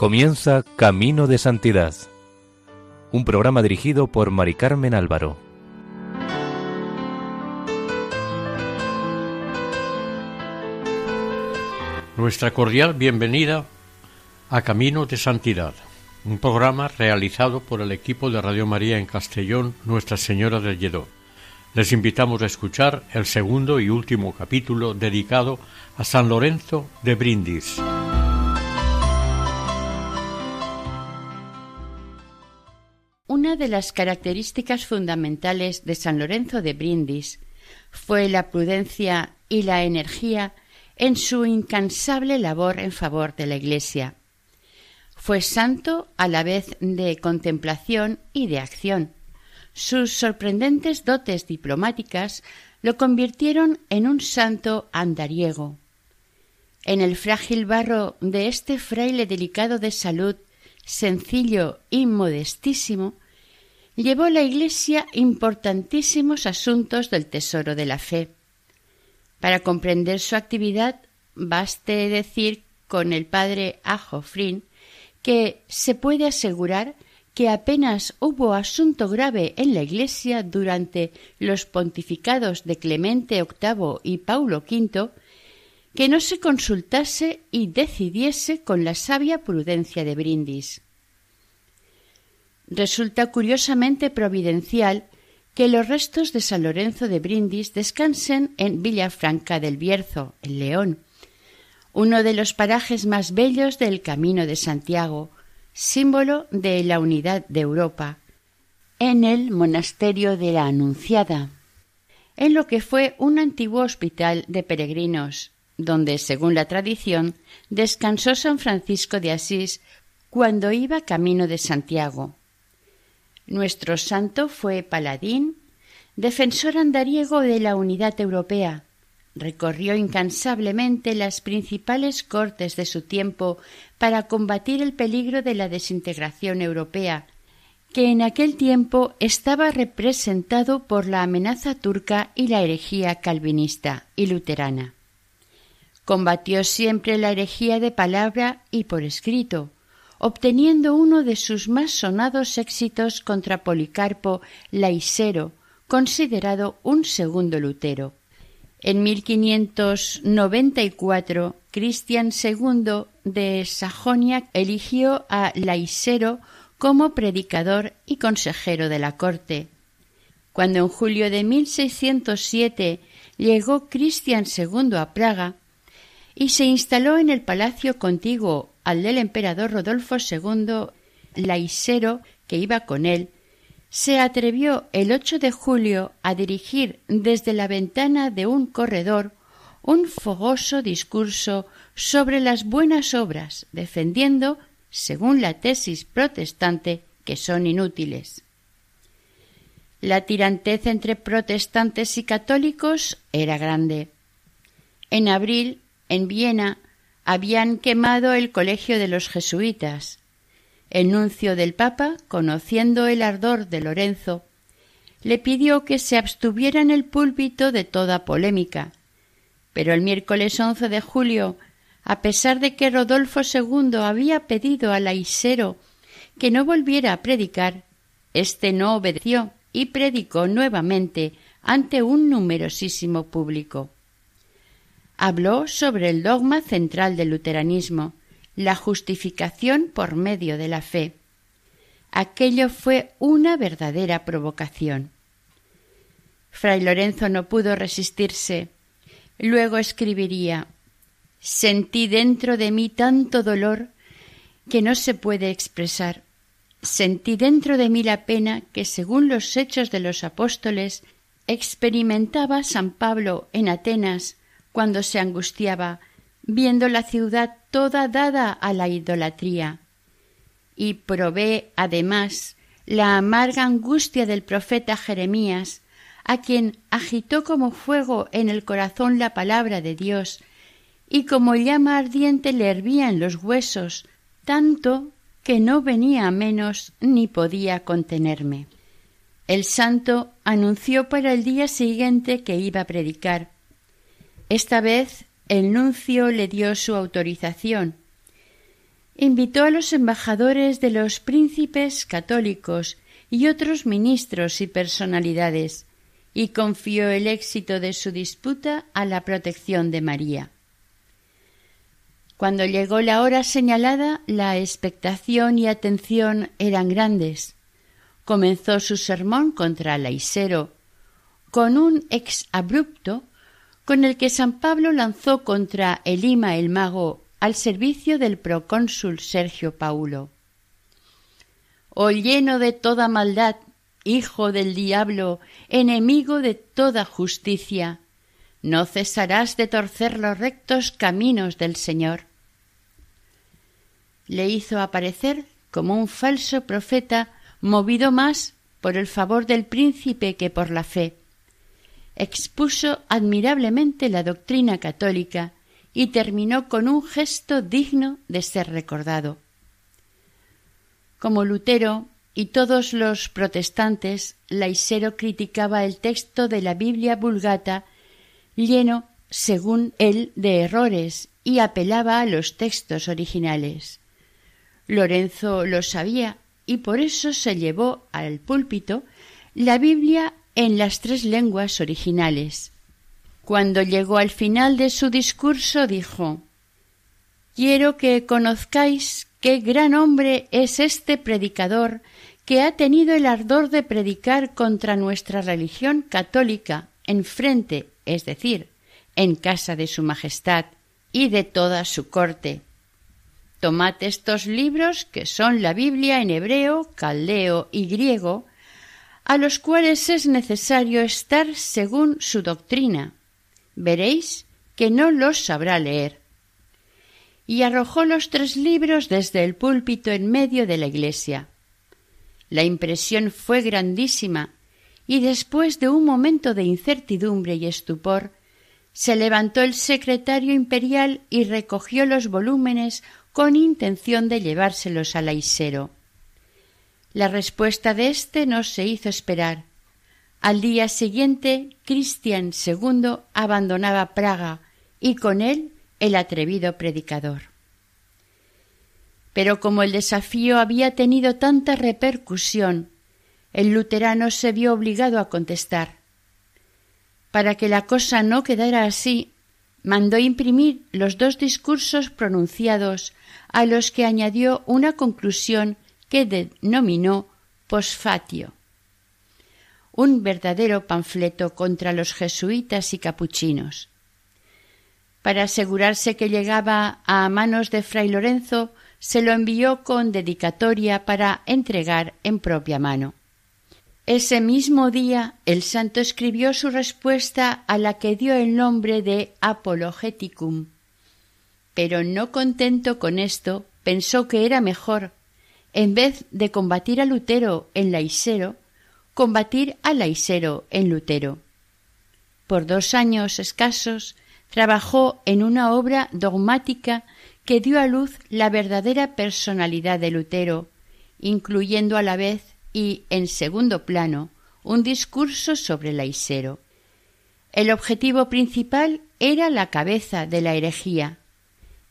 Comienza Camino de Santidad, un programa dirigido por Mari Carmen Álvaro. Nuestra cordial bienvenida a Camino de Santidad, un programa realizado por el equipo de Radio María en Castellón, Nuestra Señora del Lledó. Les invitamos a escuchar el segundo y último capítulo dedicado a San Lorenzo de Brindis. Una de las características fundamentales de San Lorenzo de Brindis fue la prudencia y la energía en su incansable labor en favor de la Iglesia. Fue santo a la vez de contemplación y de acción. Sus sorprendentes dotes diplomáticas lo convirtieron en un santo andariego. En el frágil barro de este fraile delicado de salud, sencillo y modestísimo, llevó la Iglesia importantísimos asuntos del tesoro de la fe. Para comprender su actividad, baste decir con el padre Ajofrín que se puede asegurar que apenas hubo asunto grave en la Iglesia durante los pontificados de Clemente VIII y Paulo V que no se consultase y decidiese con la sabia prudencia de Brindis. Resulta curiosamente providencial que los restos de San Lorenzo de Brindis descansen en Villafranca del Bierzo, en León, uno de los parajes más bellos del Camino de Santiago, símbolo de la unidad de Europa, en el monasterio de la Anunciada, en lo que fue un antiguo hospital de peregrinos, donde, según la tradición, descansó San Francisco de Asís cuando iba camino de Santiago. Nuestro santo fue paladín, defensor andariego de la unidad europea. Recorrió incansablemente las principales cortes de su tiempo para combatir el peligro de la desintegración europea, que en aquel tiempo estaba representado por la amenaza turca y la herejía calvinista y luterana. Combatió siempre la herejía de palabra y por escrito, obteniendo uno de sus más sonados éxitos contra Policarpo Laisero, considerado un segundo Lutero. En 1594, Cristian II de Sajonia eligió a Laisero como predicador y consejero de la corte. Cuando en julio de 1607 llegó Cristian II a Praga y se instaló en el palacio contiguo al del emperador Rodolfo II Laisero, que iba con él, se atrevió el 8 de julio a dirigir desde la ventana de un corredor un fogoso discurso sobre las buenas obras, defendiendo, según la tesis protestante, que son inútiles. La tirantez entre protestantes y católicos era grande. En abril, en Viena, habían quemado el colegio de los jesuitas. El nuncio del Papa, conociendo el ardor de Lorenzo, le pidió que se abstuviera en el púlpito de toda polémica. Pero el miércoles once de julio, a pesar de que Rodolfo II había pedido a Laisero que no volviera a predicar, éste no obedeció y predicó nuevamente ante un numerosísimo público habló sobre el dogma central del luteranismo, la justificación por medio de la fe. Aquello fue una verdadera provocación. Fray Lorenzo no pudo resistirse. Luego escribiría Sentí dentro de mí tanto dolor que no se puede expresar. Sentí dentro de mí la pena que, según los hechos de los apóstoles, experimentaba San Pablo en Atenas cuando se angustiaba, viendo la ciudad toda dada a la idolatría. Y probé, además, la amarga angustia del profeta Jeremías, a quien agitó como fuego en el corazón la palabra de Dios, y como llama ardiente le hervía en los huesos, tanto que no venía a menos ni podía contenerme. El santo anunció para el día siguiente que iba a predicar, esta vez el nuncio le dio su autorización invitó a los embajadores de los príncipes católicos y otros ministros y personalidades, y confió el éxito de su disputa a la protección de María. Cuando llegó la hora señalada, la expectación y atención eran grandes. Comenzó su sermón contra Laisero, con un ex abrupto con el que San Pablo lanzó contra Elima el mago al servicio del procónsul Sergio Paulo. Oh lleno de toda maldad, hijo del diablo, enemigo de toda justicia, no cesarás de torcer los rectos caminos del Señor. Le hizo aparecer como un falso profeta movido más por el favor del príncipe que por la fe. Expuso admirablemente la doctrina católica y terminó con un gesto digno de ser recordado. Como Lutero y todos los protestantes, Laisero criticaba el texto de la Biblia vulgata lleno, según él, de errores y apelaba a los textos originales. Lorenzo lo sabía y por eso se llevó al púlpito la Biblia en las tres lenguas originales. Cuando llegó al final de su discurso dijo Quiero que conozcáis qué gran hombre es este predicador que ha tenido el ardor de predicar contra nuestra religión católica en frente, es decir, en casa de su Majestad y de toda su corte. Tomad estos libros, que son la Biblia en hebreo, caldeo y griego, a los cuales es necesario estar según su doctrina, veréis que no los sabrá leer. Y arrojó los tres libros desde el púlpito en medio de la iglesia. La impresión fue grandísima, y después de un momento de incertidumbre y estupor, se levantó el secretario imperial y recogió los volúmenes con intención de llevárselos al Aisero. La respuesta de éste no se hizo esperar, al día siguiente, Cristian II abandonaba Praga y con él el atrevido predicador. Pero como el desafío había tenido tanta repercusión, el luterano se vio obligado a contestar. Para que la cosa no quedara así, mandó imprimir los dos discursos pronunciados, a los que añadió una conclusión que denominó posfatio un verdadero panfleto contra los jesuitas y capuchinos. Para asegurarse que llegaba a manos de fray Lorenzo, se lo envió con dedicatoria para entregar en propia mano. Ese mismo día el santo escribió su respuesta a la que dio el nombre de Apologeticum. Pero no contento con esto, pensó que era mejor, en vez de combatir a Lutero en la Isero, combatir a Laisero en Lutero. Por dos años escasos trabajó en una obra dogmática que dio a luz la verdadera personalidad de Lutero, incluyendo a la vez y en segundo plano un discurso sobre Laisero. El objetivo principal era la cabeza de la herejía.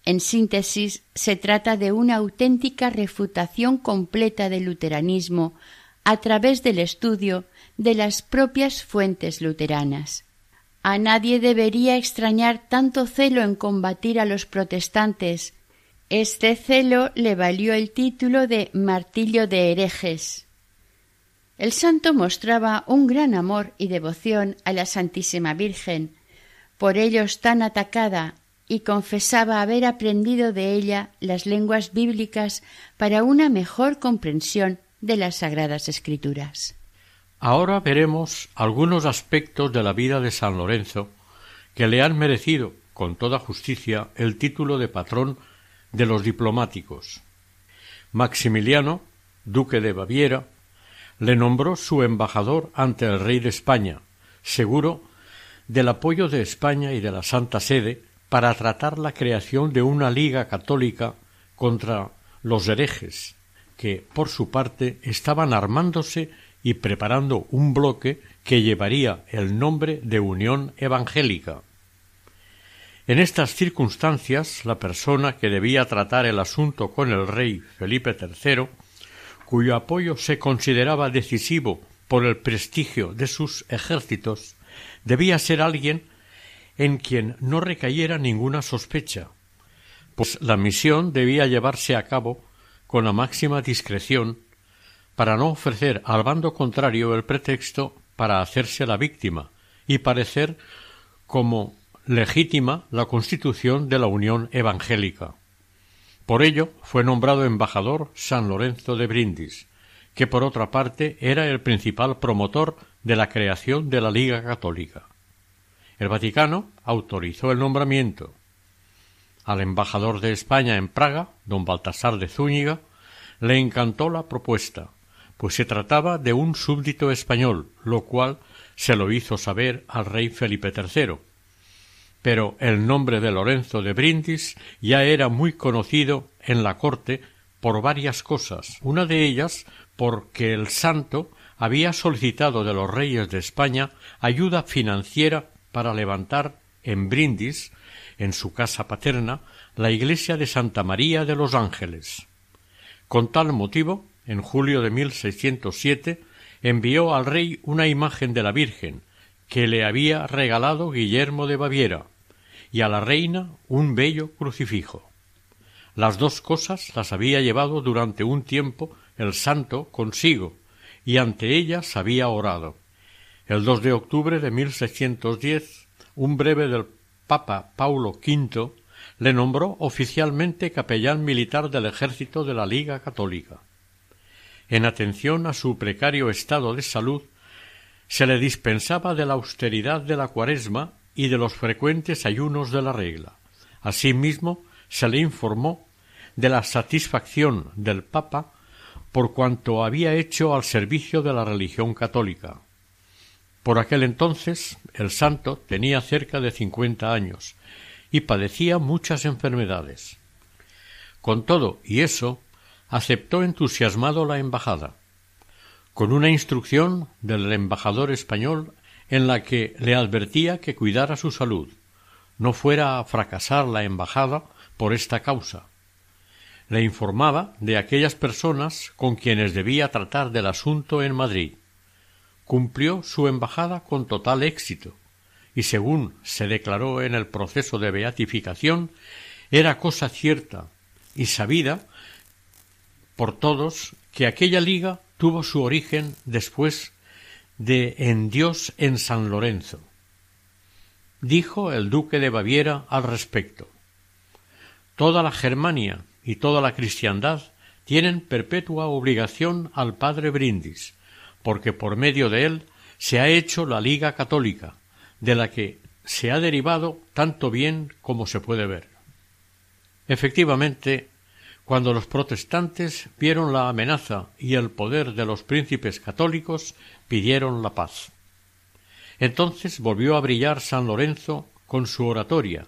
En síntesis, se trata de una auténtica refutación completa del luteranismo a través del estudio de las propias fuentes luteranas. A nadie debería extrañar tanto celo en combatir a los protestantes. Este celo le valió el título de martillo de herejes. El santo mostraba un gran amor y devoción a la Santísima Virgen, por ellos tan atacada, y confesaba haber aprendido de ella las lenguas bíblicas para una mejor comprensión de las Sagradas Escrituras. Ahora veremos algunos aspectos de la vida de San Lorenzo que le han merecido, con toda justicia, el título de patrón de los diplomáticos. Maximiliano, duque de Baviera, le nombró su embajador ante el rey de España, seguro del apoyo de España y de la Santa Sede para tratar la creación de una liga católica contra los herejes que, por su parte, estaban armándose y preparando un bloque que llevaría el nombre de Unión Evangélica. En estas circunstancias, la persona que debía tratar el asunto con el rey Felipe III, cuyo apoyo se consideraba decisivo por el prestigio de sus ejércitos, debía ser alguien en quien no recayera ninguna sospecha, pues la misión debía llevarse a cabo con la máxima discreción para no ofrecer al bando contrario el pretexto para hacerse la víctima y parecer como legítima la constitución de la Unión Evangélica. Por ello fue nombrado embajador San Lorenzo de Brindis, que por otra parte era el principal promotor de la creación de la Liga Católica. El Vaticano autorizó el nombramiento. Al embajador de España en Praga, don Baltasar de Zúñiga, le encantó la propuesta, pues se trataba de un súbdito español, lo cual se lo hizo saber al rey Felipe III, pero el nombre de Lorenzo de Brindis ya era muy conocido en la corte por varias cosas, una de ellas porque el santo había solicitado de los reyes de España ayuda financiera para levantar en Brindis, en su casa paterna, la iglesia de Santa María de los Ángeles. Con tal motivo, en julio de 1607, envió al rey una imagen de la Virgen, que le había regalado Guillermo de Baviera, y a la reina un bello crucifijo. Las dos cosas las había llevado durante un tiempo el santo consigo, y ante ellas había orado. El 2 de octubre de 1610, un breve del Papa Paulo V le nombró oficialmente capellán militar del ejército de la Liga Católica. En atención a su precario estado de salud, se le dispensaba de la austeridad de la cuaresma y de los frecuentes ayunos de la regla. Asimismo, se le informó de la satisfacción del Papa por cuanto había hecho al servicio de la religión católica. Por aquel entonces el santo tenía cerca de cincuenta años y padecía muchas enfermedades. Con todo y eso, aceptó entusiasmado la embajada con una instrucción del embajador español en la que le advertía que cuidara su salud, no fuera a fracasar la embajada por esta causa. Le informaba de aquellas personas con quienes debía tratar del asunto en Madrid. Cumplió su embajada con total éxito, y según se declaró en el proceso de beatificación, era cosa cierta y sabida por todos que aquella liga tuvo su origen después de En Dios en San Lorenzo. Dijo el duque de Baviera al respecto. Toda la Germania y toda la cristiandad tienen perpetua obligación al padre Brindis, porque por medio de él se ha hecho la Liga Católica, de la que se ha derivado tanto bien como se puede ver. Efectivamente, cuando los protestantes vieron la amenaza y el poder de los príncipes católicos, pidieron la paz. Entonces volvió a brillar San Lorenzo con su oratoria.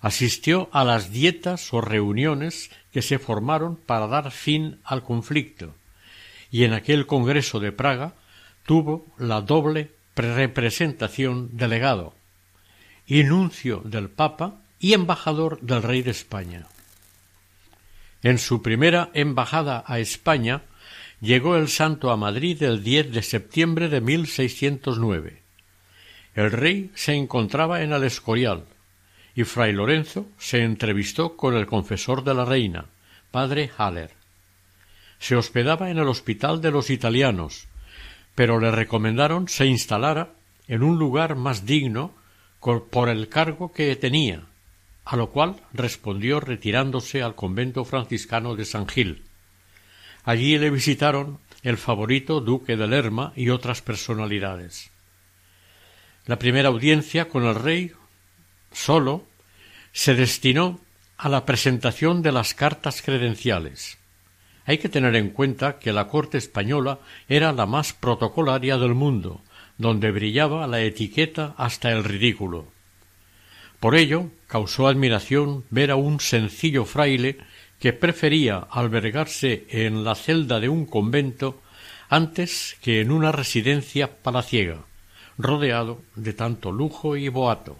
Asistió a las dietas o reuniones que se formaron para dar fin al conflicto, y en aquel Congreso de Praga tuvo la doble representación delegado, y nuncio del Papa y embajador del rey de España. En su primera embajada a España llegó el santo a Madrid el 10 de septiembre de 1609. El rey se encontraba en el Escorial y fray Lorenzo se entrevistó con el confesor de la reina, padre Haller. Se hospedaba en el hospital de los italianos, pero le recomendaron se instalara en un lugar más digno por el cargo que tenía, a lo cual respondió retirándose al convento franciscano de San Gil. Allí le visitaron el favorito duque de Lerma y otras personalidades. La primera audiencia con el rey solo se destinó a la presentación de las cartas credenciales. Hay que tener en cuenta que la corte española era la más protocolaria del mundo, donde brillaba la etiqueta hasta el ridículo. Por ello causó admiración ver a un sencillo fraile que prefería albergarse en la celda de un convento antes que en una residencia palaciega, rodeado de tanto lujo y boato.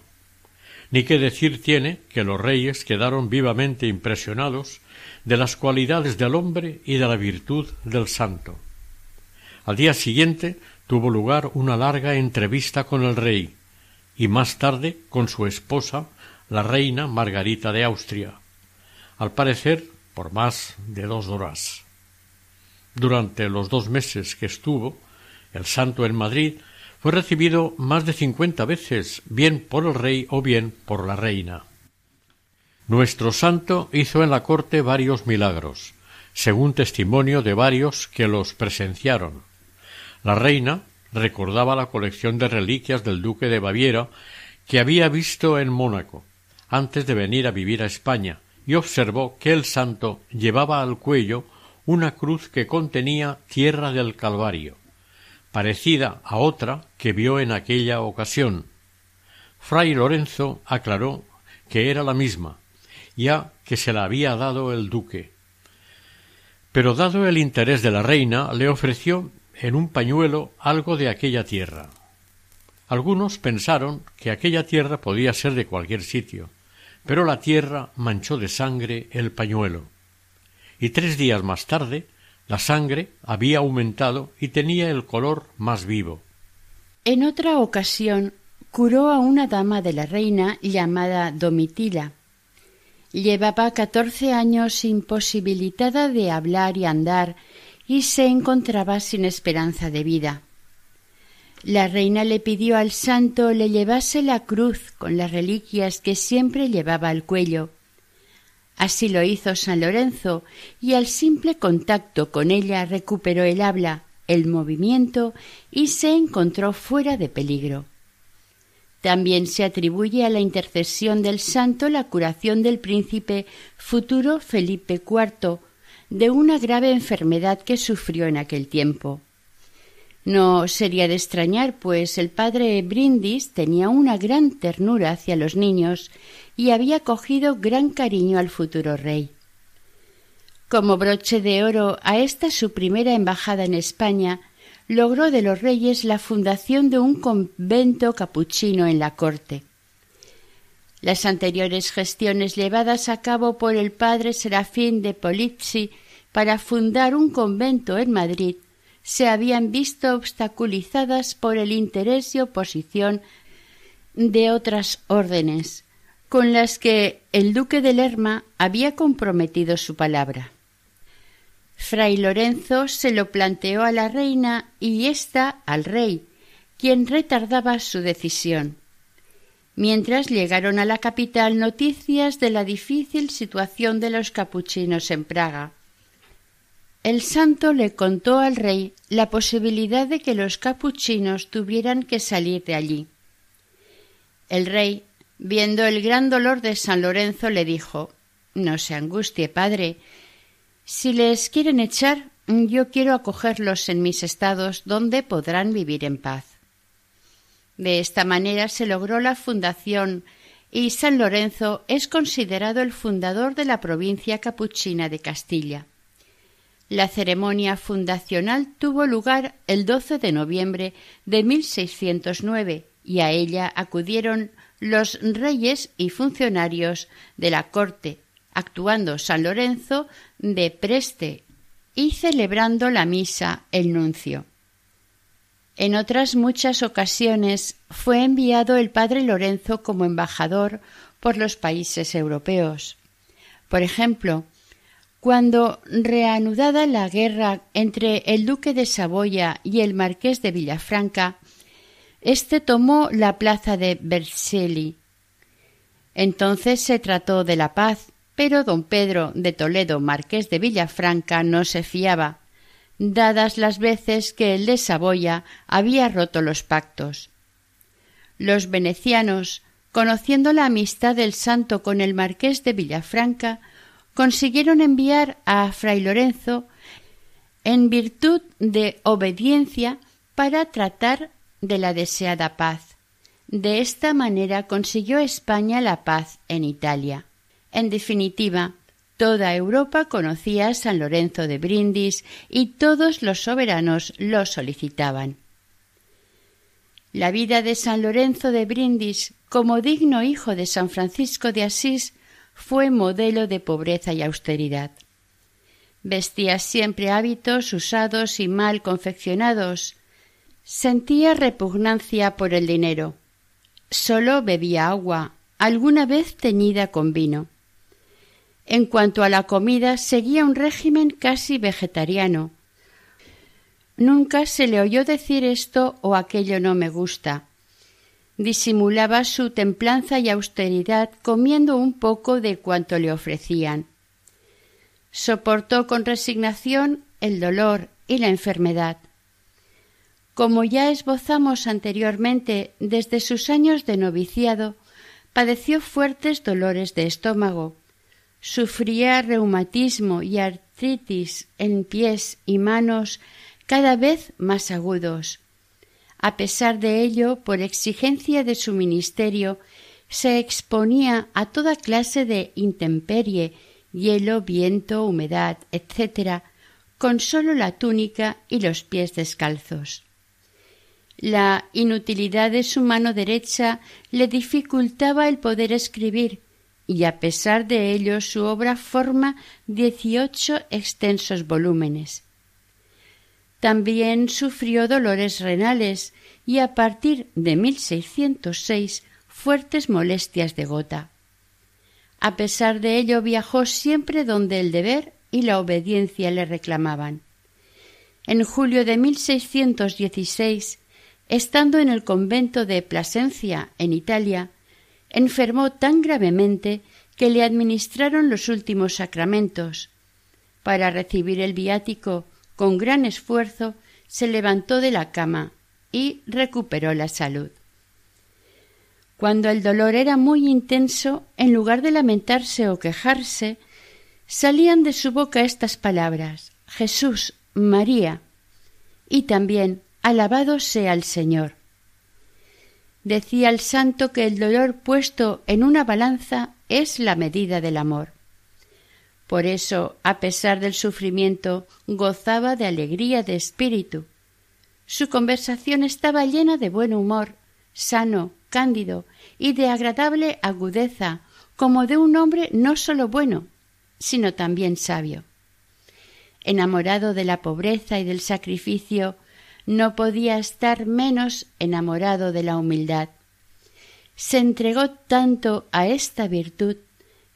ni qué decir tiene que los reyes quedaron vivamente impresionados de las cualidades del hombre y de la virtud del santo. Al día siguiente tuvo lugar una larga entrevista con el rey y más tarde con su esposa, la reina Margarita de Austria, al parecer por más de dos horas. Durante los dos meses que estuvo el santo en Madrid, fue recibido más de cincuenta veces, bien por el rey o bien por la reina. Nuestro santo hizo en la corte varios milagros, según testimonio de varios que los presenciaron. La reina recordaba la colección de reliquias del duque de Baviera que había visto en Mónaco, antes de venir a vivir a España, y observó que el santo llevaba al cuello una cruz que contenía tierra del Calvario parecida a otra que vio en aquella ocasión. Fray Lorenzo aclaró que era la misma, ya que se la había dado el duque. Pero dado el interés de la reina, le ofreció en un pañuelo algo de aquella tierra. Algunos pensaron que aquella tierra podía ser de cualquier sitio, pero la tierra manchó de sangre el pañuelo. Y tres días más tarde la sangre había aumentado y tenía el color más vivo. En otra ocasión curó a una dama de la reina llamada Domitila. Llevaba catorce años imposibilitada de hablar y andar y se encontraba sin esperanza de vida. La reina le pidió al santo le llevase la cruz con las reliquias que siempre llevaba al cuello Así lo hizo San Lorenzo, y al simple contacto con ella recuperó el habla, el movimiento y se encontró fuera de peligro. También se atribuye a la intercesión del santo la curación del príncipe futuro Felipe IV de una grave enfermedad que sufrió en aquel tiempo. No sería de extrañar, pues el padre Brindis tenía una gran ternura hacia los niños y había cogido gran cariño al futuro rey. Como broche de oro a esta su primera embajada en España, logró de los reyes la fundación de un convento capuchino en la corte. Las anteriores gestiones llevadas a cabo por el padre Serafín de Polizzi para fundar un convento en Madrid se habían visto obstaculizadas por el interés y oposición de otras órdenes, con las que el duque de Lerma había comprometido su palabra. Fray Lorenzo se lo planteó a la reina y ésta al rey, quien retardaba su decisión. Mientras llegaron a la capital noticias de la difícil situación de los capuchinos en Praga. El santo le contó al rey la posibilidad de que los capuchinos tuvieran que salir de allí. El rey Viendo el gran dolor de San Lorenzo, le dijo No se angustie, padre. Si les quieren echar, yo quiero acogerlos en mis estados donde podrán vivir en paz. De esta manera se logró la fundación y San Lorenzo es considerado el fundador de la provincia capuchina de Castilla. La ceremonia fundacional tuvo lugar el 12 de noviembre de 1609 y a ella acudieron los reyes y funcionarios de la corte, actuando San Lorenzo de preste y celebrando la misa el nuncio. En otras muchas ocasiones fue enviado el padre Lorenzo como embajador por los países europeos. Por ejemplo, cuando reanudada la guerra entre el duque de Saboya y el marqués de Villafranca, este tomó la plaza de Vercelli. Entonces se trató de la paz, pero don Pedro de Toledo, marqués de Villafranca, no se fiaba, dadas las veces que el de Saboya había roto los pactos. Los venecianos, conociendo la amistad del santo con el marqués de Villafranca, consiguieron enviar a fray Lorenzo en virtud de obediencia para tratar de la deseada paz. De esta manera consiguió España la paz en Italia. En definitiva, toda Europa conocía a San Lorenzo de Brindis y todos los soberanos lo solicitaban. La vida de San Lorenzo de Brindis, como digno hijo de San Francisco de Asís, fue modelo de pobreza y austeridad. Vestía siempre hábitos usados y mal confeccionados. Sentía repugnancia por el dinero. Solo bebía agua, alguna vez teñida con vino. En cuanto a la comida, seguía un régimen casi vegetariano. Nunca se le oyó decir esto o aquello no me gusta. Disimulaba su templanza y austeridad comiendo un poco de cuanto le ofrecían. Soportó con resignación el dolor y la enfermedad. Como ya esbozamos anteriormente, desde sus años de noviciado, padeció fuertes dolores de estómago, sufría reumatismo y artritis en pies y manos cada vez más agudos. A pesar de ello, por exigencia de su ministerio, se exponía a toda clase de intemperie, hielo, viento, humedad, etc., con sólo la túnica y los pies descalzos. La inutilidad de su mano derecha le dificultaba el poder escribir, y a pesar de ello su obra forma dieciocho extensos volúmenes. También sufrió dolores renales y a partir de 1606 fuertes molestias de gota. A pesar de ello viajó siempre donde el deber y la obediencia le reclamaban. En julio de 1616, estando en el convento de Plasencia, en Italia, enfermó tan gravemente que le administraron los últimos sacramentos. Para recibir el viático con gran esfuerzo se levantó de la cama y recuperó la salud. Cuando el dolor era muy intenso, en lugar de lamentarse o quejarse, salían de su boca estas palabras Jesús, María, y también Alabado sea el Señor. Decía el santo que el dolor puesto en una balanza es la medida del amor. Por eso, a pesar del sufrimiento, gozaba de alegría de espíritu. Su conversación estaba llena de buen humor, sano, cándido y de agradable agudeza, como de un hombre no sólo bueno, sino también sabio. Enamorado de la pobreza y del sacrificio, no podía estar menos enamorado de la humildad. Se entregó tanto a esta virtud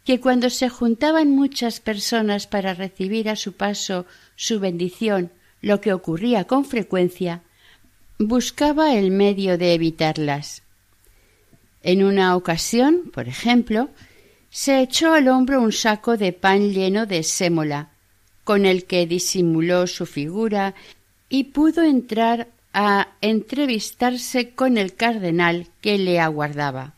que cuando se juntaban muchas personas para recibir a su paso su bendición, lo que ocurría con frecuencia, buscaba el medio de evitarlas. En una ocasión, por ejemplo, se echó al hombro un saco de pan lleno de sémola, con el que disimuló su figura y pudo entrar a entrevistarse con el cardenal que le aguardaba.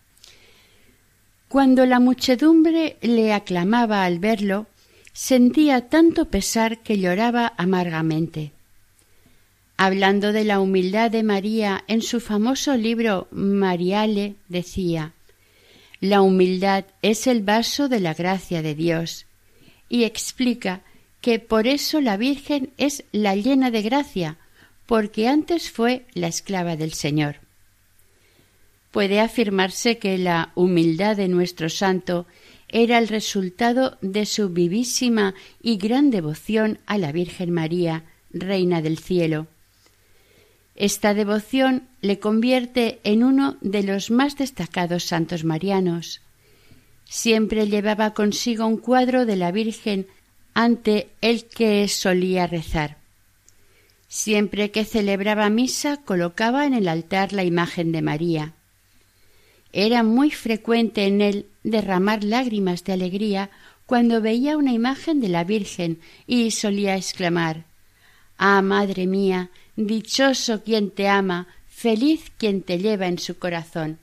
Cuando la muchedumbre le aclamaba al verlo, sentía tanto pesar que lloraba amargamente. Hablando de la humildad de María en su famoso libro Mariale, decía La humildad es el vaso de la gracia de Dios, y explica que por eso la Virgen es la llena de gracia, porque antes fue la esclava del Señor puede afirmarse que la humildad de nuestro santo era el resultado de su vivísima y gran devoción a la Virgen María, Reina del Cielo. Esta devoción le convierte en uno de los más destacados santos marianos. Siempre llevaba consigo un cuadro de la Virgen ante el que solía rezar. Siempre que celebraba misa colocaba en el altar la imagen de María. Era muy frecuente en él derramar lágrimas de alegría cuando veía una imagen de la Virgen y solía exclamar Ah, madre mía, dichoso quien te ama, feliz quien te lleva en su corazón.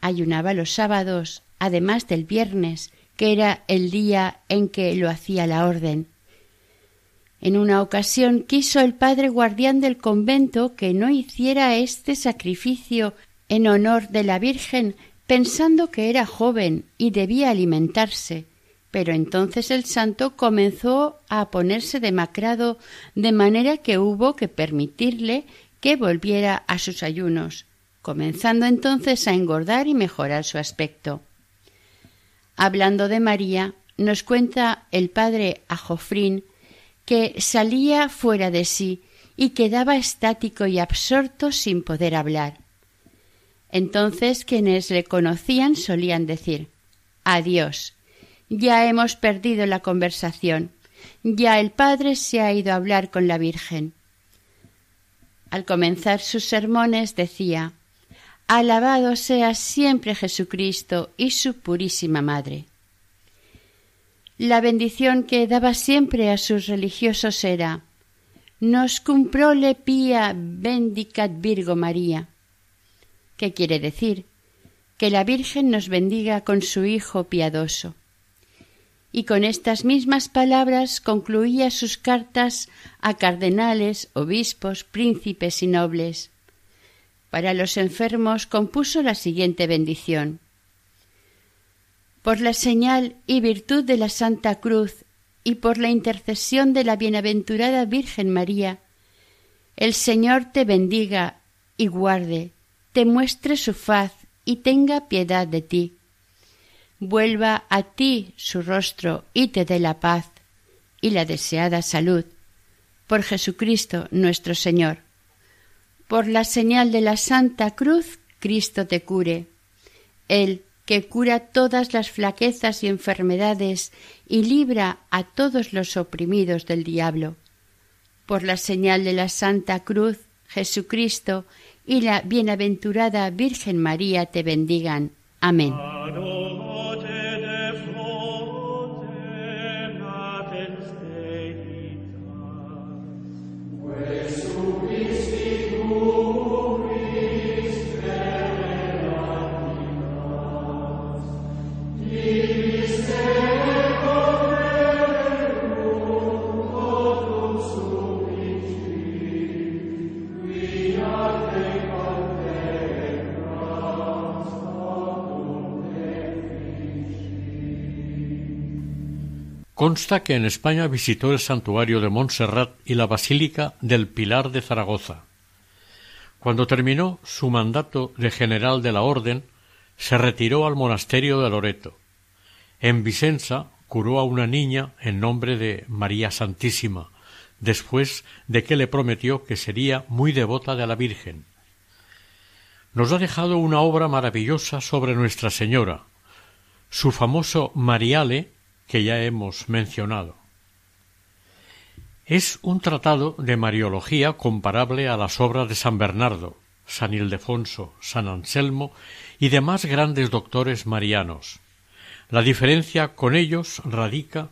Ayunaba los sábados, además del viernes, que era el día en que lo hacía la orden. En una ocasión quiso el padre guardián del convento que no hiciera este sacrificio en honor de la Virgen, pensando que era joven y debía alimentarse. Pero entonces el santo comenzó a ponerse demacrado, de manera que hubo que permitirle que volviera a sus ayunos, comenzando entonces a engordar y mejorar su aspecto. Hablando de María, nos cuenta el padre Ajofrín que salía fuera de sí y quedaba estático y absorto sin poder hablar. Entonces quienes le conocían solían decir Adiós. Ya hemos perdido la conversación. Ya el padre se ha ido a hablar con la Virgen. Al comenzar sus sermones decía Alabado sea siempre Jesucristo y su purísima Madre. La bendición que daba siempre a sus religiosos era Nos cumprole pia bendicat Virgo María. ¿Qué quiere decir? Que la Virgen nos bendiga con su Hijo piadoso. Y con estas mismas palabras concluía sus cartas a cardenales, obispos, príncipes y nobles. Para los enfermos compuso la siguiente bendición. Por la señal y virtud de la Santa Cruz y por la intercesión de la bienaventurada Virgen María, el Señor te bendiga y guarde, te muestre su faz y tenga piedad de ti. Vuelva a ti su rostro y te dé la paz y la deseada salud. Por Jesucristo nuestro Señor. Por la señal de la Santa Cruz, Cristo te cure. Él, que cura todas las flaquezas y enfermedades y libra a todos los oprimidos del diablo. Por la señal de la Santa Cruz, Jesucristo y la bienaventurada Virgen María te bendigan. Amén. Consta que en España visitó el santuario de Montserrat y la Basílica del Pilar de Zaragoza. Cuando terminó su mandato de general de la Orden, se retiró al monasterio de Loreto. En Vicenza curó a una niña en nombre de María Santísima, después de que le prometió que sería muy devota de la Virgen. Nos ha dejado una obra maravillosa sobre Nuestra Señora. Su famoso Mariale que ya hemos mencionado. Es un tratado de Mariología comparable a las obras de San Bernardo, San Ildefonso, San Anselmo y demás grandes doctores marianos. La diferencia con ellos radica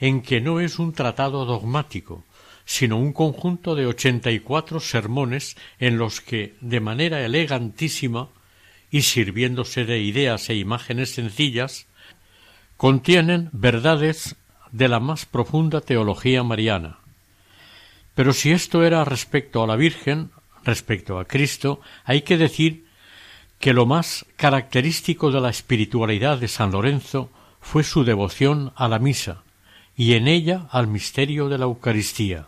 en que no es un tratado dogmático, sino un conjunto de ochenta y cuatro sermones en los que, de manera elegantísima y sirviéndose de ideas e imágenes sencillas, contienen verdades de la más profunda teología mariana. Pero si esto era respecto a la Virgen, respecto a Cristo, hay que decir que lo más característico de la espiritualidad de San Lorenzo fue su devoción a la misa y en ella al misterio de la Eucaristía.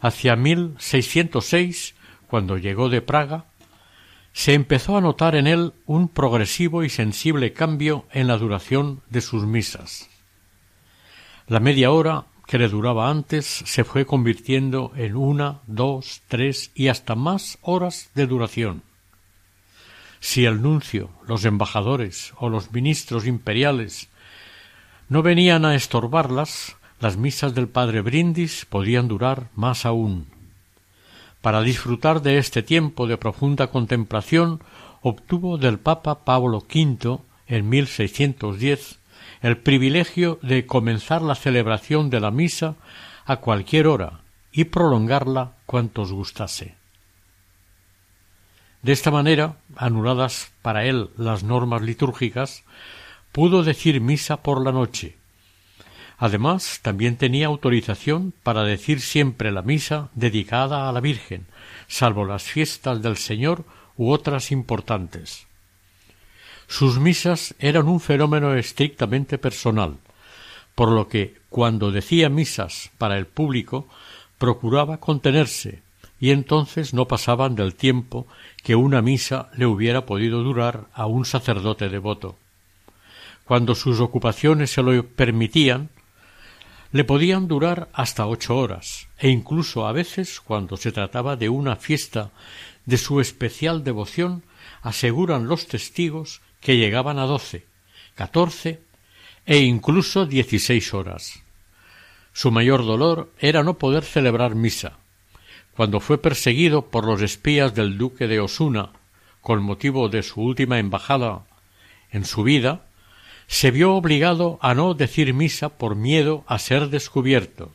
Hacia 1606, cuando llegó de Praga, se empezó a notar en él un progresivo y sensible cambio en la duración de sus misas. La media hora que le duraba antes se fue convirtiendo en una, dos, tres y hasta más horas de duración. Si el nuncio, los embajadores o los ministros imperiales no venían a estorbarlas, las misas del padre Brindis podían durar más aún. Para disfrutar de este tiempo de profunda contemplación, obtuvo del Papa Pablo V en 1610 el privilegio de comenzar la celebración de la misa a cualquier hora y prolongarla cuantos gustase. De esta manera, anuladas para él las normas litúrgicas, pudo decir misa por la noche, Además, también tenía autorización para decir siempre la misa dedicada a la Virgen, salvo las fiestas del Señor u otras importantes. Sus misas eran un fenómeno estrictamente personal, por lo que cuando decía misas para el público procuraba contenerse y entonces no pasaban del tiempo que una misa le hubiera podido durar a un sacerdote devoto. Cuando sus ocupaciones se lo permitían, le podían durar hasta ocho horas, e incluso a veces, cuando se trataba de una fiesta de su especial devoción, aseguran los testigos que llegaban a doce, catorce e incluso dieciséis horas. Su mayor dolor era no poder celebrar misa. Cuando fue perseguido por los espías del duque de Osuna con motivo de su última embajada en su vida, se vio obligado a no decir misa por miedo a ser descubierto.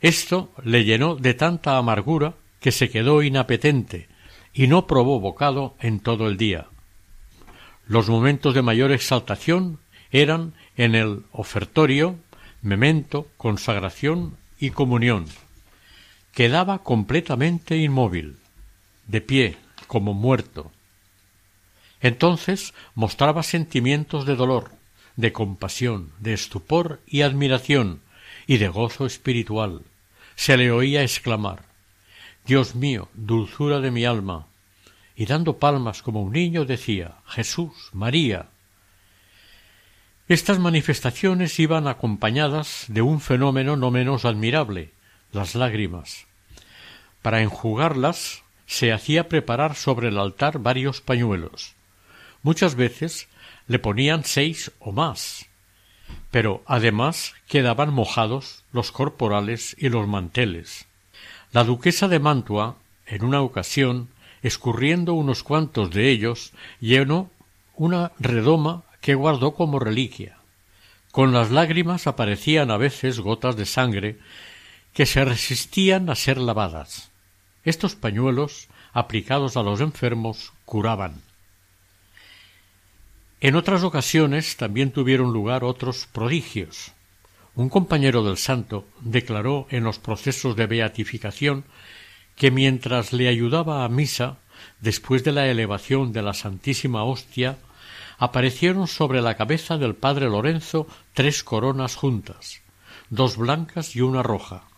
Esto le llenó de tanta amargura que se quedó inapetente y no probó bocado en todo el día. Los momentos de mayor exaltación eran en el ofertorio, memento, consagración y comunión. Quedaba completamente inmóvil, de pie, como muerto. Entonces mostraba sentimientos de dolor, de compasión, de estupor y admiración, y de gozo espiritual. Se le oía exclamar Dios mío, dulzura de mi alma, y dando palmas como un niño decía Jesús, María. Estas manifestaciones iban acompañadas de un fenómeno no menos admirable, las lágrimas. Para enjugarlas se hacía preparar sobre el altar varios pañuelos. Muchas veces le ponían seis o más, pero además quedaban mojados los corporales y los manteles. La duquesa de Mantua, en una ocasión, escurriendo unos cuantos de ellos, llenó una redoma que guardó como reliquia. Con las lágrimas aparecían a veces gotas de sangre que se resistían a ser lavadas. Estos pañuelos, aplicados a los enfermos, curaban. En otras ocasiones también tuvieron lugar otros prodigios. Un compañero del santo declaró en los procesos de beatificación que mientras le ayudaba a misa, después de la elevación de la Santísima Hostia, aparecieron sobre la cabeza del padre Lorenzo tres coronas juntas, dos blancas y una roja,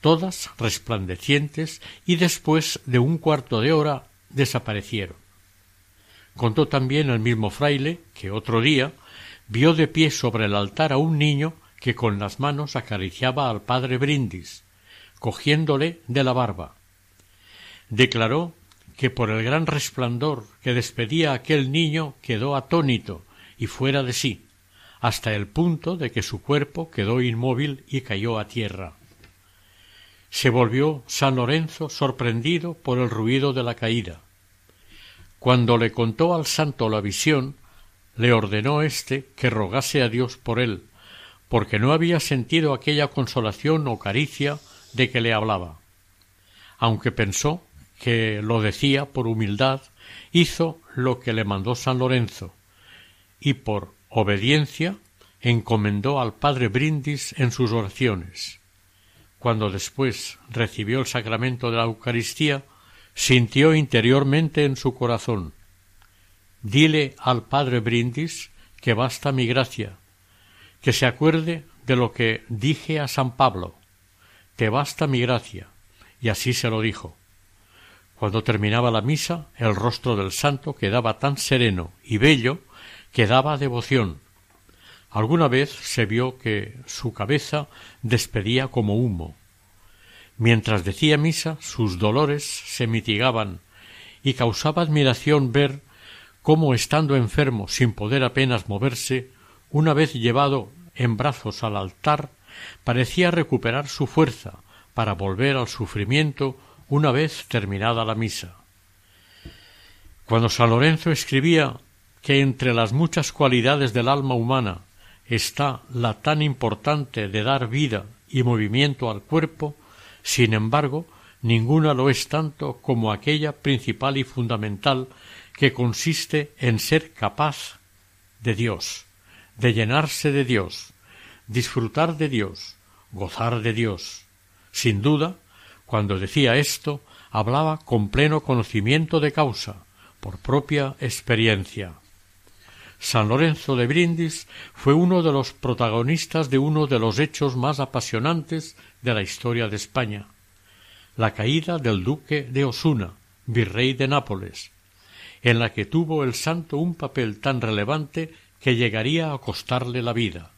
todas resplandecientes y después de un cuarto de hora desaparecieron. Contó también el mismo fraile que otro día vio de pie sobre el altar a un niño que con las manos acariciaba al padre Brindis, cogiéndole de la barba. Declaró que por el gran resplandor que despedía aquel niño quedó atónito y fuera de sí, hasta el punto de que su cuerpo quedó inmóvil y cayó a tierra. Se volvió San Lorenzo sorprendido por el ruido de la caída. Cuando le contó al santo la visión, le ordenó éste que rogase a Dios por él, porque no había sentido aquella consolación o caricia de que le hablaba. Aunque pensó que lo decía por humildad, hizo lo que le mandó San Lorenzo, y por obediencia encomendó al padre Brindis en sus oraciones. Cuando después recibió el sacramento de la Eucaristía, sintió interiormente en su corazón Dile al padre Brindis que basta mi gracia, que se acuerde de lo que dije a San Pablo, te basta mi gracia, y así se lo dijo. Cuando terminaba la misa, el rostro del santo quedaba tan sereno y bello que daba devoción. Alguna vez se vio que su cabeza despedía como humo. Mientras decía misa, sus dolores se mitigaban y causaba admiración ver cómo, estando enfermo sin poder apenas moverse, una vez llevado en brazos al altar, parecía recuperar su fuerza para volver al sufrimiento una vez terminada la misa. Cuando San Lorenzo escribía que entre las muchas cualidades del alma humana está la tan importante de dar vida y movimiento al cuerpo, sin embargo, ninguna lo es tanto como aquella principal y fundamental que consiste en ser capaz de Dios, de llenarse de Dios, disfrutar de Dios, gozar de Dios. Sin duda, cuando decía esto, hablaba con pleno conocimiento de causa, por propia experiencia. San Lorenzo de Brindis fue uno de los protagonistas de uno de los hechos más apasionantes de la historia de España. la caída del duque de Osuna, virrey de Nápoles, en la que tuvo el santo un papel tan relevante que llegaría a costarle la vida.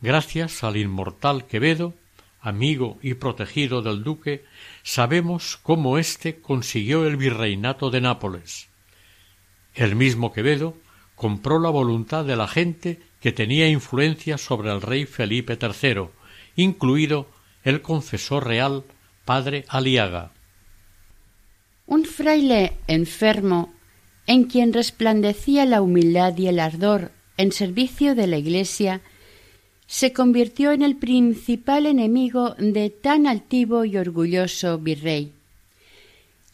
Gracias al inmortal Quevedo, amigo y protegido del duque, sabemos cómo éste consiguió el virreinato de Nápoles. El mismo Quevedo compró la voluntad de la gente que tenía influencia sobre el rey Felipe III, incluido el confesor real padre Aliaga. Un fraile enfermo, en quien resplandecía la humildad y el ardor en servicio de la Iglesia, se convirtió en el principal enemigo de tan altivo y orgulloso virrey.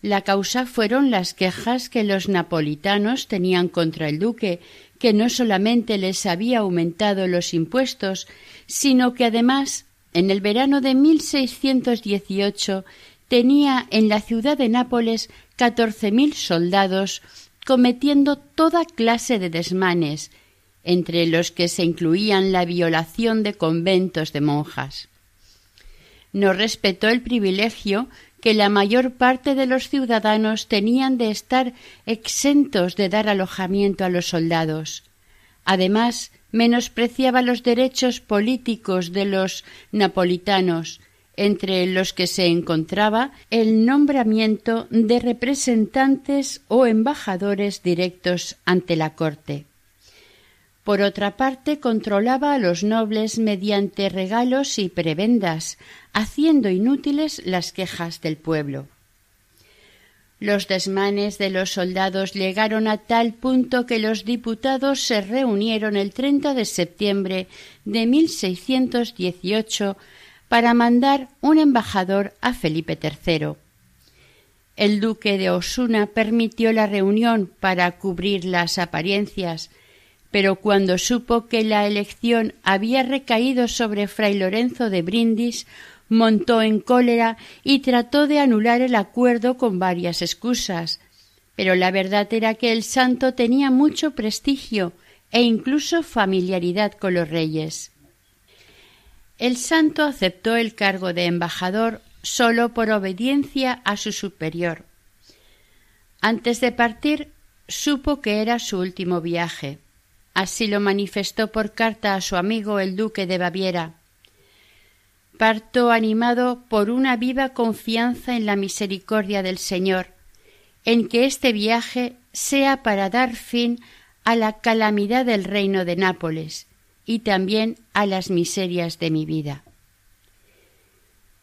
La causa fueron las quejas que los napolitanos tenían contra el duque, que no solamente les había aumentado los impuestos, sino que además, en el verano de 1618, tenía en la ciudad de Nápoles catorce mil soldados cometiendo toda clase de desmanes, entre los que se incluían la violación de conventos de monjas. No respetó el privilegio que la mayor parte de los ciudadanos tenían de estar exentos de dar alojamiento a los soldados. Además, menospreciaba los derechos políticos de los napolitanos, entre los que se encontraba el nombramiento de representantes o embajadores directos ante la corte. Por otra parte, controlaba a los nobles mediante regalos y prebendas, haciendo inútiles las quejas del pueblo. Los desmanes de los soldados llegaron a tal punto que los diputados se reunieron el 30 de septiembre de 1618 para mandar un embajador a Felipe III. El duque de Osuna permitió la reunión para cubrir las apariencias, pero cuando supo que la elección había recaído sobre fray Lorenzo de Brindis, montó en cólera y trató de anular el acuerdo con varias excusas. Pero la verdad era que el santo tenía mucho prestigio e incluso familiaridad con los reyes. El santo aceptó el cargo de embajador sólo por obediencia a su superior. Antes de partir supo que era su último viaje. Así lo manifestó por carta a su amigo el duque de Baviera. Parto animado por una viva confianza en la misericordia del Señor, en que este viaje sea para dar fin a la calamidad del reino de Nápoles y también a las miserias de mi vida.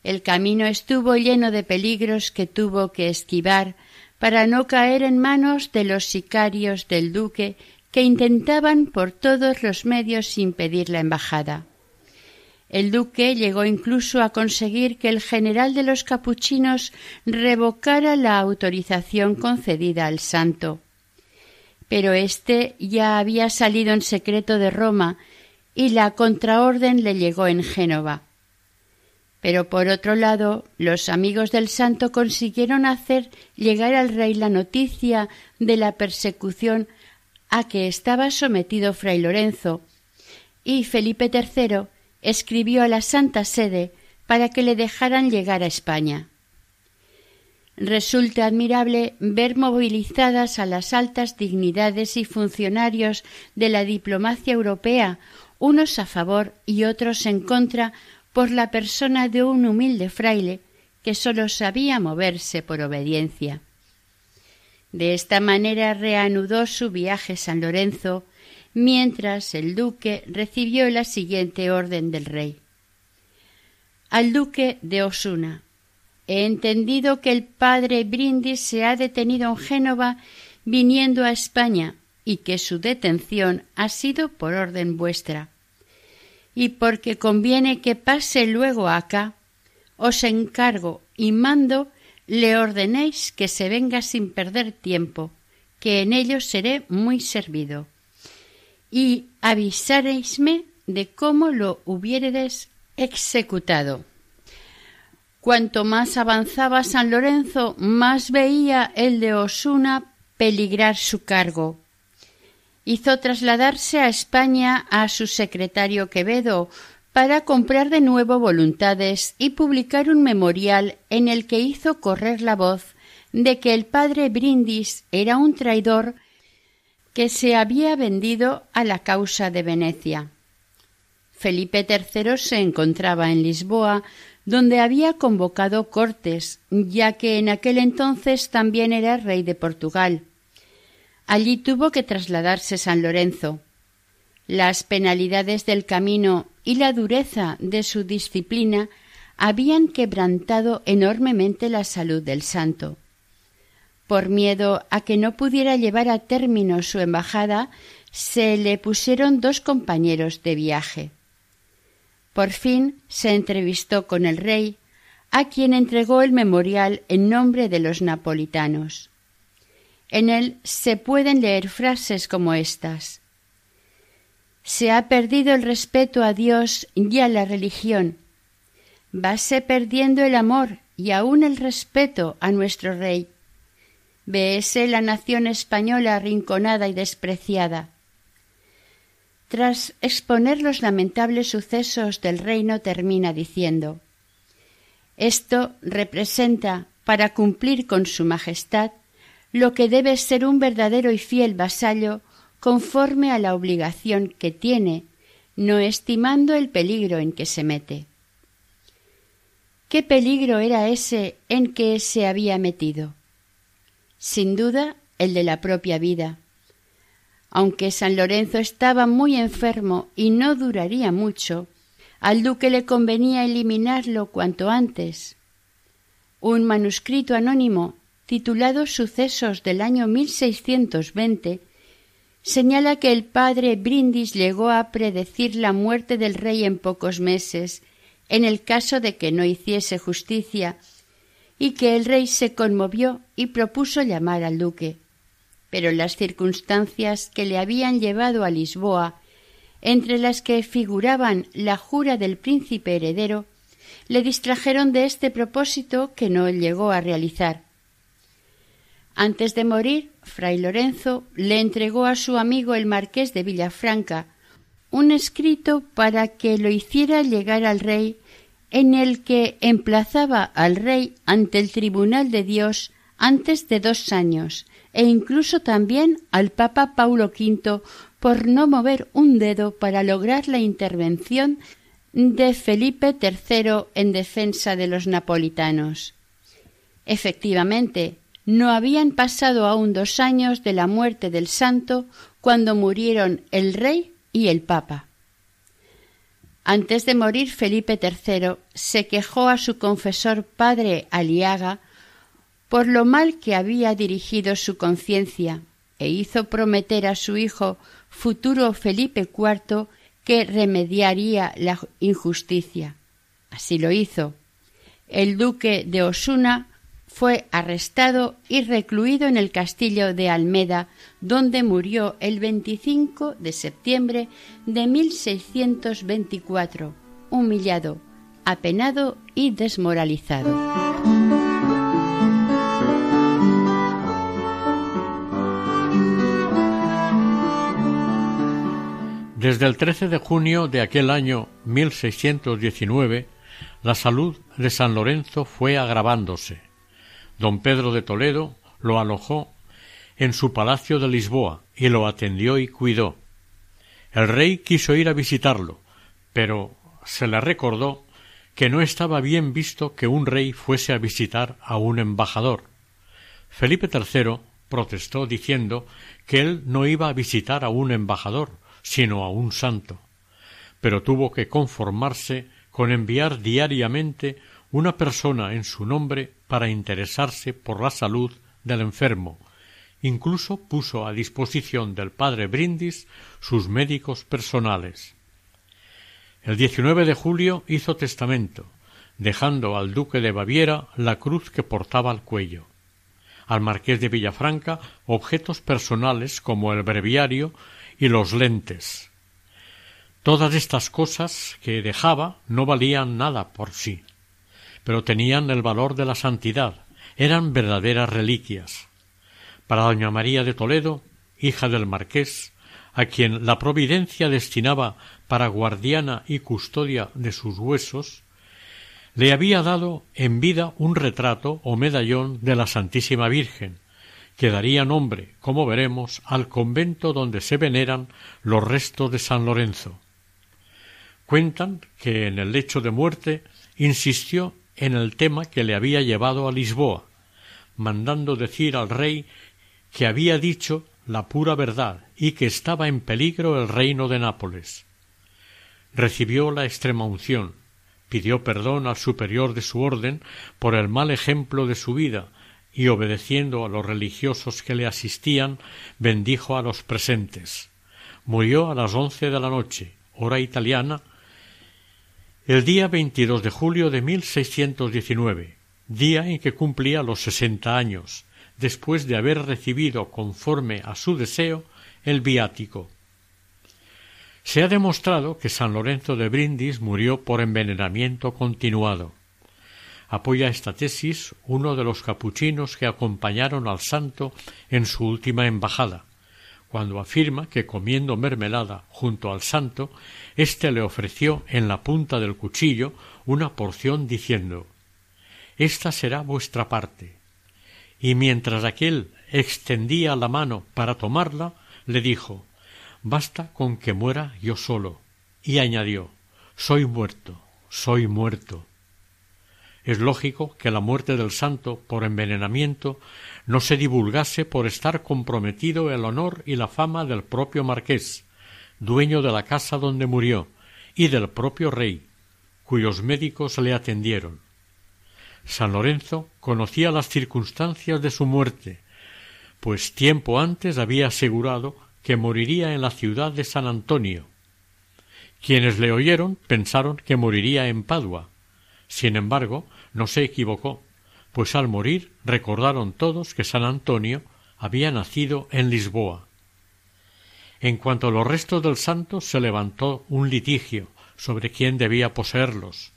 El camino estuvo lleno de peligros que tuvo que esquivar para no caer en manos de los sicarios del duque que intentaban por todos los medios impedir la embajada. El duque llegó incluso a conseguir que el general de los capuchinos revocara la autorización concedida al santo. Pero éste ya había salido en secreto de Roma y la contraorden le llegó en Génova. Pero por otro lado, los amigos del santo consiguieron hacer llegar al rey la noticia de la persecución a que estaba sometido fray Lorenzo, y Felipe III escribió a la Santa Sede para que le dejaran llegar a España. Resulta admirable ver movilizadas a las altas dignidades y funcionarios de la diplomacia europea, unos a favor y otros en contra, por la persona de un humilde fraile que sólo sabía moverse por obediencia. De esta manera reanudó su viaje San Lorenzo, mientras el duque recibió la siguiente orden del rey. Al duque de Osuna. He entendido que el padre Brindis se ha detenido en Génova viniendo a España y que su detención ha sido por orden vuestra. Y porque conviene que pase luego acá, os encargo y mando le ordenéis que se venga sin perder tiempo, que en ello seré muy servido. Y avisaréisme de cómo lo hubiéredes executado. Cuanto más avanzaba San Lorenzo, más veía el de Osuna peligrar su cargo. Hizo trasladarse a España a su secretario Quevedo para comprar de nuevo voluntades y publicar un memorial en el que hizo correr la voz de que el padre Brindis era un traidor que se había vendido a la causa de Venecia. Felipe III se encontraba en Lisboa, donde había convocado cortes, ya que en aquel entonces también era rey de Portugal. Allí tuvo que trasladarse San Lorenzo. Las penalidades del camino y la dureza de su disciplina habían quebrantado enormemente la salud del santo. Por miedo a que no pudiera llevar a término su embajada, se le pusieron dos compañeros de viaje. Por fin se entrevistó con el rey, a quien entregó el memorial en nombre de los napolitanos. En él se pueden leer frases como estas Se ha perdido el respeto a Dios y a la religión. Vase perdiendo el amor y aun el respeto a nuestro rey. Véese la nación española arrinconada y despreciada. Tras exponer los lamentables sucesos del reino, termina diciendo Esto representa, para cumplir con su majestad, lo que debe ser un verdadero y fiel vasallo conforme a la obligación que tiene, no estimando el peligro en que se mete. ¿Qué peligro era ese en que se había metido? Sin duda, el de la propia vida. Aunque San Lorenzo estaba muy enfermo y no duraría mucho, al duque le convenía eliminarlo cuanto antes. Un manuscrito anónimo titulado Sucesos del año 1620 señala que el padre Brindis llegó a predecir la muerte del rey en pocos meses, en el caso de que no hiciese justicia, y que el rey se conmovió y propuso llamar al duque pero las circunstancias que le habían llevado a Lisboa, entre las que figuraban la jura del príncipe heredero, le distrajeron de este propósito que no llegó a realizar. Antes de morir, fray Lorenzo le entregó a su amigo el marqués de Villafranca un escrito para que lo hiciera llegar al rey en el que emplazaba al rey ante el tribunal de Dios antes de dos años e incluso también al Papa Paulo V por no mover un dedo para lograr la intervención de Felipe III en defensa de los napolitanos. Efectivamente, no habían pasado aún dos años de la muerte del santo cuando murieron el rey y el papa. Antes de morir Felipe III se quejó a su confesor padre Aliaga por lo mal que había dirigido su conciencia e hizo prometer a su hijo futuro Felipe IV que remediaría la injusticia. Así lo hizo. El duque de Osuna fue arrestado y recluido en el castillo de Almeda, donde murió el 25 de septiembre de 1624, humillado, apenado y desmoralizado. Desde el 13 de junio de aquel año 1619, la salud de San Lorenzo fue agravándose. Don Pedro de Toledo lo alojó en su palacio de Lisboa y lo atendió y cuidó. El rey quiso ir a visitarlo, pero se le recordó que no estaba bien visto que un rey fuese a visitar a un embajador. Felipe III protestó diciendo que él no iba a visitar a un embajador, sino a un santo, pero tuvo que conformarse con enviar diariamente una persona en su nombre para interesarse por la salud del enfermo. Incluso puso a disposición del padre Brindis sus médicos personales. El 19 de julio hizo testamento, dejando al duque de Baviera la cruz que portaba al cuello, al marqués de Villafranca objetos personales como el breviario y los lentes. Todas estas cosas que dejaba no valían nada por sí, pero tenían el valor de la santidad, eran verdaderas reliquias. Para doña María de Toledo, hija del marqués, a quien la providencia destinaba para guardiana y custodia de sus huesos, le había dado en vida un retrato o medallón de la Santísima Virgen, que daría nombre, como veremos, al convento donde se veneran los restos de San Lorenzo. Cuentan que en el lecho de muerte insistió en el tema que le había llevado a Lisboa, mandando decir al rey que había dicho la pura verdad y que estaba en peligro el reino de Nápoles. Recibió la extrema unción, pidió perdón al superior de su orden por el mal ejemplo de su vida y obedeciendo a los religiosos que le asistían bendijo a los presentes. Murió a las once de la noche, hora italiana, el día 22 de julio de 1619, día en que cumplía los sesenta años, después de haber recibido conforme a su deseo el viático. Se ha demostrado que San Lorenzo de Brindis murió por envenenamiento continuado. Apoya esta tesis uno de los capuchinos que acompañaron al santo en su última embajada, cuando afirma que comiendo mermelada junto al santo, éste le ofreció en la punta del cuchillo una porción diciendo Esta será vuestra parte. Y mientras aquel extendía la mano para tomarla, le dijo Basta con que muera yo solo. Y añadió Soy muerto, soy muerto. Es lógico que la muerte del santo por envenenamiento no se divulgase por estar comprometido el honor y la fama del propio marqués, dueño de la casa donde murió, y del propio rey, cuyos médicos le atendieron. San Lorenzo conocía las circunstancias de su muerte, pues tiempo antes había asegurado que moriría en la ciudad de San Antonio. Quienes le oyeron pensaron que moriría en Padua. Sin embargo, no se equivocó, pues al morir recordaron todos que San Antonio había nacido en Lisboa. En cuanto a los restos del santo se levantó un litigio sobre quién debía poseerlos.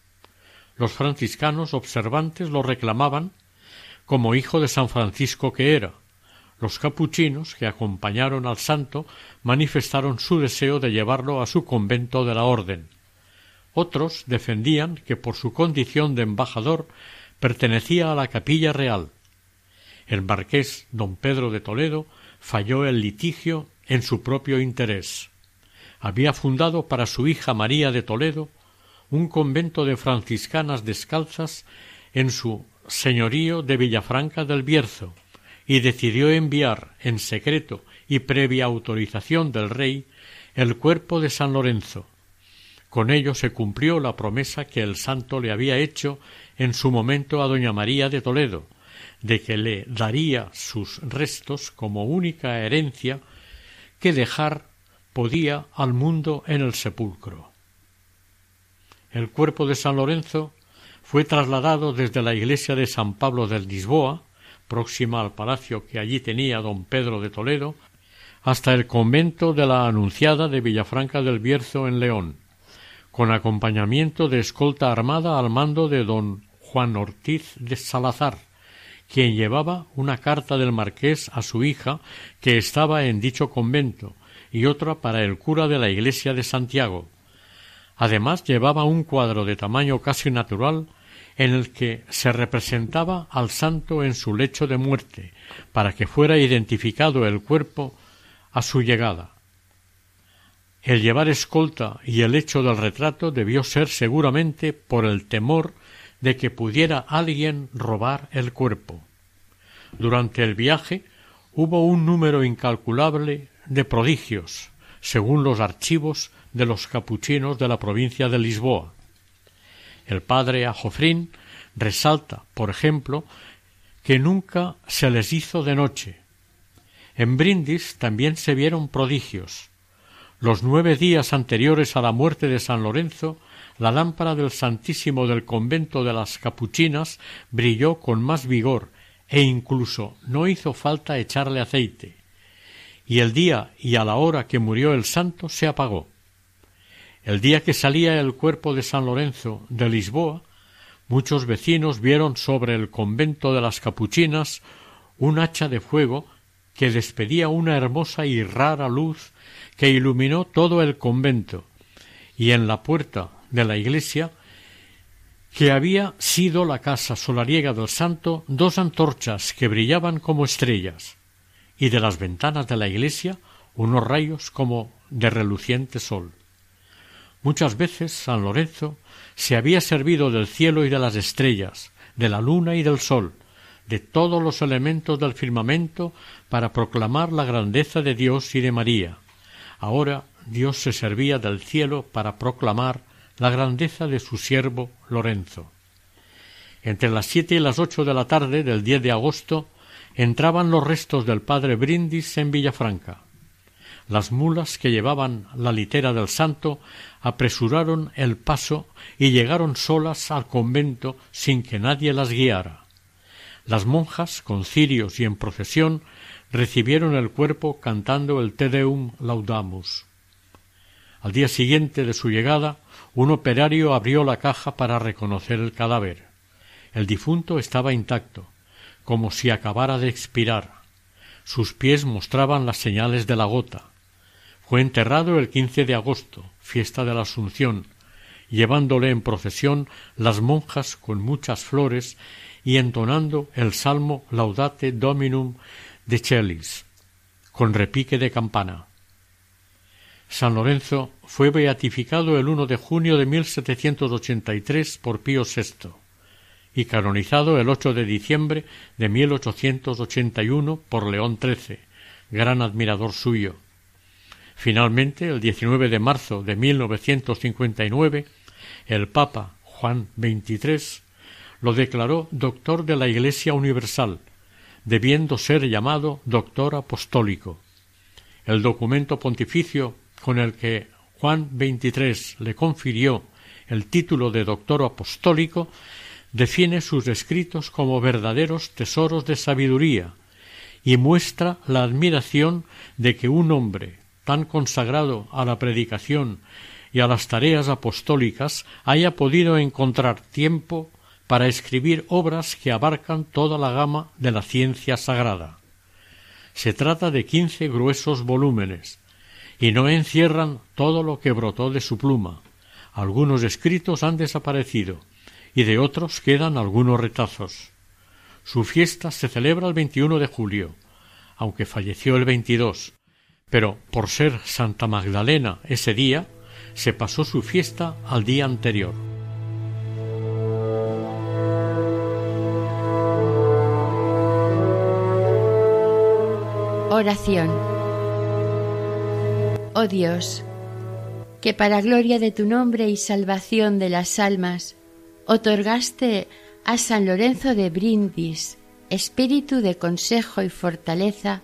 Los franciscanos observantes lo reclamaban como hijo de San Francisco que era. Los capuchinos que acompañaron al santo manifestaron su deseo de llevarlo a su convento de la orden. Otros defendían que por su condición de embajador pertenecía a la capilla real. El marqués don Pedro de Toledo falló el litigio en su propio interés. Había fundado para su hija María de Toledo un convento de franciscanas descalzas en su señorío de Villafranca del Bierzo y decidió enviar en secreto y previa autorización del rey el cuerpo de San Lorenzo, con ello se cumplió la promesa que el santo le había hecho en su momento a doña María de Toledo, de que le daría sus restos como única herencia que dejar podía al mundo en el sepulcro. El cuerpo de San Lorenzo fue trasladado desde la iglesia de San Pablo del Lisboa, próxima al palacio que allí tenía don Pedro de Toledo, hasta el convento de la Anunciada de Villafranca del Bierzo en León, con acompañamiento de escolta armada al mando de don Juan Ortiz de Salazar, quien llevaba una carta del marqués a su hija que estaba en dicho convento y otra para el cura de la iglesia de Santiago. Además llevaba un cuadro de tamaño casi natural en el que se representaba al santo en su lecho de muerte, para que fuera identificado el cuerpo a su llegada. El llevar escolta y el hecho del retrato debió ser seguramente por el temor de que pudiera alguien robar el cuerpo. Durante el viaje hubo un número incalculable de prodigios, según los archivos de los capuchinos de la provincia de Lisboa. El padre Ajofrín resalta, por ejemplo, que nunca se les hizo de noche. En Brindis también se vieron prodigios. Los nueve días anteriores a la muerte de San Lorenzo, la lámpara del Santísimo del convento de las Capuchinas brilló con más vigor e incluso no hizo falta echarle aceite. Y el día y a la hora que murió el santo se apagó. El día que salía el cuerpo de San Lorenzo de Lisboa, muchos vecinos vieron sobre el convento de las Capuchinas un hacha de fuego que despedía una hermosa y rara luz que iluminó todo el convento, y en la puerta de la iglesia, que había sido la casa solariega del santo, dos antorchas que brillaban como estrellas, y de las ventanas de la iglesia unos rayos como de reluciente sol. Muchas veces San Lorenzo se había servido del cielo y de las estrellas, de la luna y del sol, de todos los elementos del firmamento para proclamar la grandeza de Dios y de María. Ahora Dios se servía del cielo para proclamar la grandeza de su siervo Lorenzo. Entre las siete y las ocho de la tarde del diez de agosto entraban los restos del padre Brindis en Villafranca. Las mulas que llevaban la litera del santo apresuraron el paso y llegaron solas al convento sin que nadie las guiara. Las monjas, con cirios y en procesión, recibieron el cuerpo cantando el Te Deum Laudamus. Al día siguiente de su llegada, un operario abrió la caja para reconocer el cadáver. El difunto estaba intacto, como si acabara de expirar. Sus pies mostraban las señales de la gota. Fue enterrado el quince de agosto, fiesta de la Asunción, llevándole en procesión las monjas con muchas flores y entonando el salmo Laudate Dominum de Chelis, con repique de campana. San Lorenzo fue beatificado el 1 de junio de 1783 por Pío VI y canonizado el 8 de diciembre de 1881 por León XIII, gran admirador suyo. Finalmente, el 19 de marzo de 1959, el Papa Juan XXIII lo declaró doctor de la Iglesia Universal, debiendo ser llamado doctor apostólico. El documento pontificio con el que Juan XXIII le confirió el título de doctor apostólico define sus escritos como verdaderos tesoros de sabiduría y muestra la admiración de que un hombre tan consagrado a la predicación y a las tareas apostólicas haya podido encontrar tiempo para escribir obras que abarcan toda la gama de la ciencia sagrada. Se trata de quince gruesos volúmenes, y no encierran todo lo que brotó de su pluma. Algunos escritos han desaparecido, y de otros quedan algunos retazos. Su fiesta se celebra el 21 de julio, aunque falleció el 22, pero por ser Santa Magdalena ese día, se pasó su fiesta al día anterior. Oración. Oh Dios, que para gloria de tu nombre y salvación de las almas, otorgaste a San Lorenzo de Brindis espíritu de consejo y fortaleza,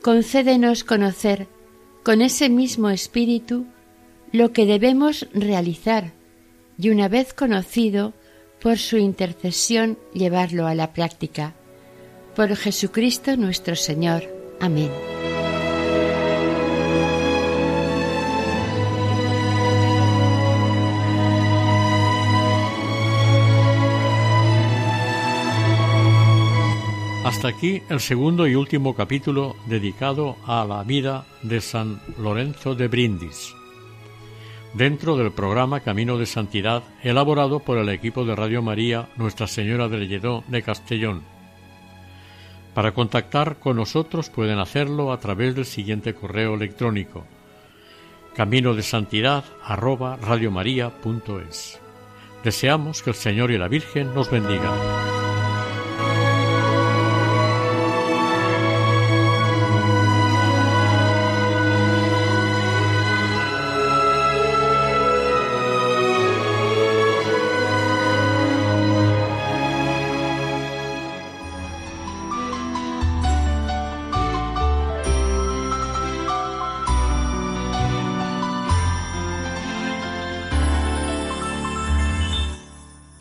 concédenos conocer con ese mismo espíritu lo que debemos realizar y una vez conocido, por su intercesión llevarlo a la práctica. Por Jesucristo nuestro Señor. Amén. Hasta aquí el segundo y último capítulo dedicado a la vida de San Lorenzo de Brindis, dentro del programa Camino de Santidad elaborado por el equipo de Radio María Nuestra Señora del Lledó de Castellón para contactar con nosotros pueden hacerlo a través del siguiente correo electrónico camino de santidad Deseamos que el Señor y la Virgen nos bendigan.